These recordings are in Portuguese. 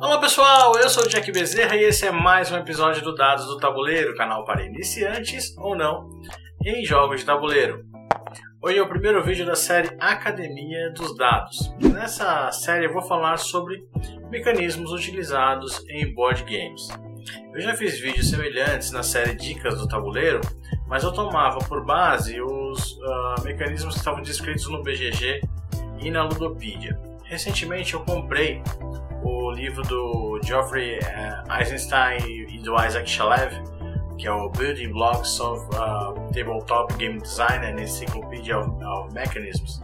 Olá pessoal, eu sou o Jack Bezerra e esse é mais um episódio do Dados do Tabuleiro, canal para iniciantes ou não em jogos de tabuleiro. Hoje é o primeiro vídeo da série Academia dos Dados. Nessa série eu vou falar sobre mecanismos utilizados em board games. Eu já fiz vídeos semelhantes na série Dicas do Tabuleiro, mas eu tomava por base os uh, mecanismos que estavam descritos no BGG e na Ludopedia. Recentemente eu comprei o livro do Geoffrey uh, Eisenstein e do Isaac Shalev, que é o Building Blocks of uh, Tabletop Game Design and Encyclopedia of, of Mechanisms,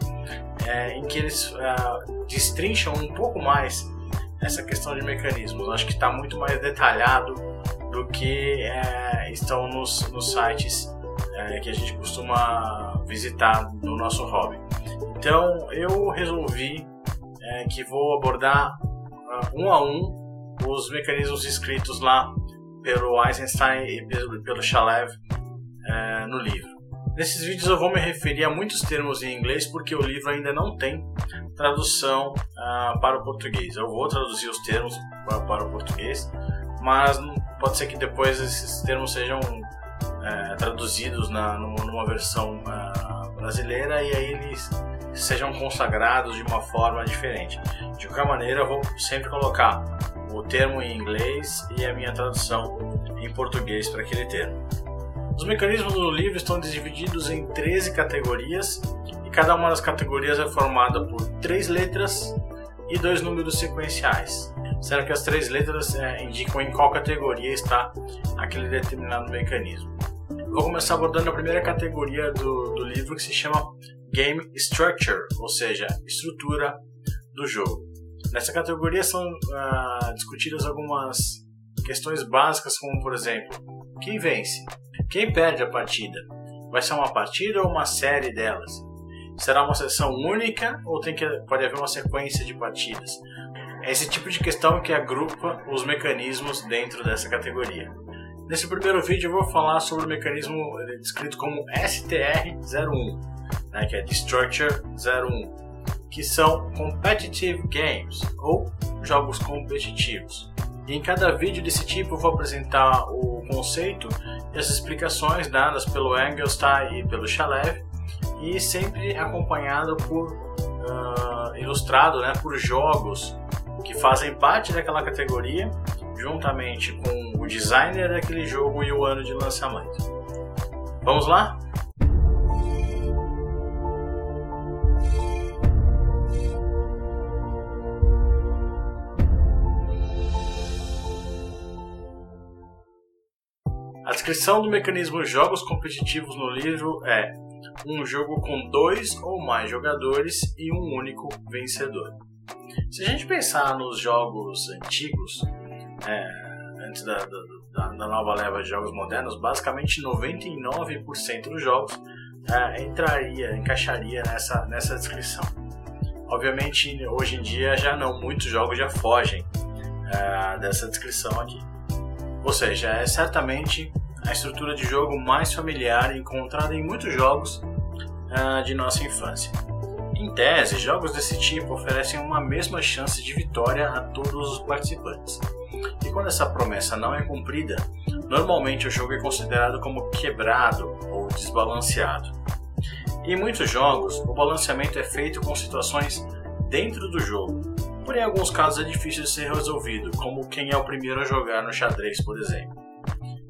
é, em que eles uh, destrincham um pouco mais essa questão de mecanismos. Acho que está muito mais detalhado do que estão nos, nos sites que a gente costuma visitar no nosso hobby. Então eu resolvi que vou abordar um a um os mecanismos escritos lá pelo Eisenstein e pelo, Shalev é, no livro. Nesses vídeos eu vou me referir a muitos termos em inglês porque o livro ainda não tem tradução uh, para o português. Eu vou traduzir os termos para, para o português, mas pode ser que depois esses termos sejam uh, traduzidos na, numa versão uh, brasileira e aí eles sejam consagrados de uma forma diferente. De qualquer maneira, eu vou sempre colocar o termo em inglês e a minha tradução em português para aquele termo. Os mecanismos do livro estão divididos em 13 categorias e cada uma das categorias é formada por três letras e dois números sequenciais. Será que as três letras é, indicam em qual categoria está aquele determinado mecanismo? Vou começar abordando a primeira categoria do, do livro que se chama Game Structure, ou seja, estrutura do jogo. Nessa categoria são uh, discutidas algumas questões básicas, como por exemplo, quem vence? Quem perde a partida? Vai ser uma partida ou uma série delas? Será uma sessão única ou tem que, pode haver uma sequência de partidas? É esse tipo de questão que agrupa os mecanismos dentro dessa categoria. Nesse primeiro vídeo eu vou falar sobre o mecanismo é descrito como STR01, né, que é Structure 01, que são Competitive Games, ou jogos competitivos. E em cada vídeo desse tipo eu vou apresentar o conceito e as explicações dadas pelo Engelstein e pelo Shalev, e sempre acompanhado por uh, ilustrado né, por jogos que fazem parte daquela categoria juntamente com o designer daquele jogo e o ano de lançamento. Vamos lá? A descrição do mecanismo jogos competitivos no livro é um jogo com dois ou mais jogadores e um único vencedor. Se a gente pensar nos jogos antigos, é, antes da, da, da, nova leva de jogos modernos, basicamente 99% dos jogos é, entraria, encaixaria nessa, nessa descrição. Obviamente, hoje em dia já não, muitos jogos já fogem é, dessa descrição aqui. Seja, é certamente a estrutura de jogo mais familiar encontrada em muitos jogos é, de nossa infância. Em tese, jogos desse tipo oferecem uma mesma chance de vitória a todos os participantes. E quando essa promessa não é cumprida, normalmente o jogo é considerado como quebrado ou desbalanceado. Em muitos jogos, o balanceamento é feito com situações dentro do jogo, porém alguns casos é difícil de ser resolvido, como quem é o primeiro a jogar no xadrez, por exemplo.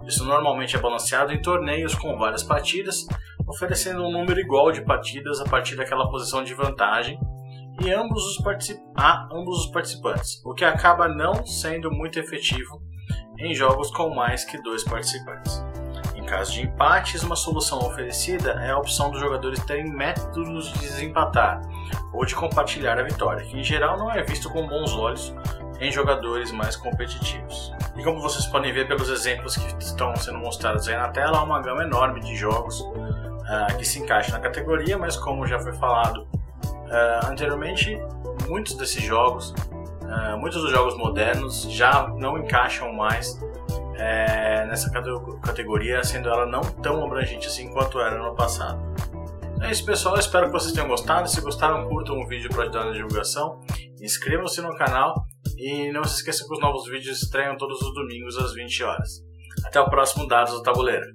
Isso normalmente é balanceado em torneios com várias partidas, oferecendo um número igual de partidas a partir daquela posição de vantagem e ambos os a ambos os participantes, o que acaba não sendo muito efetivo em jogos com mais que dois participantes. Caso de empates, uma solução oferecida é a opção dos jogadores terem métodos de desempatar ou de compartilhar a vitória, que em geral não é visto com bons olhos em jogadores mais competitivos. E como vocês podem ver pelos exemplos que estão sendo mostrados aí na tela, há uma gama enorme de jogos uh, que se encaixam na categoria, mas como já foi falado Uh, anteriormente, muitos desses jogos, uh, muitos dos jogos modernos já não encaixam mais uh, nessa categoria, sendo ela não tão abrangente assim quanto era no passado. É isso, pessoal. Espero que vocês tenham gostado. Se gostaram, curtam o vídeo para ajudar na divulgação. Inscrevam-se no canal E não se esqueça que os novos vídeos estreiam todos os domingos às 20 horas. Até o próximo Dados do Tabuleiro.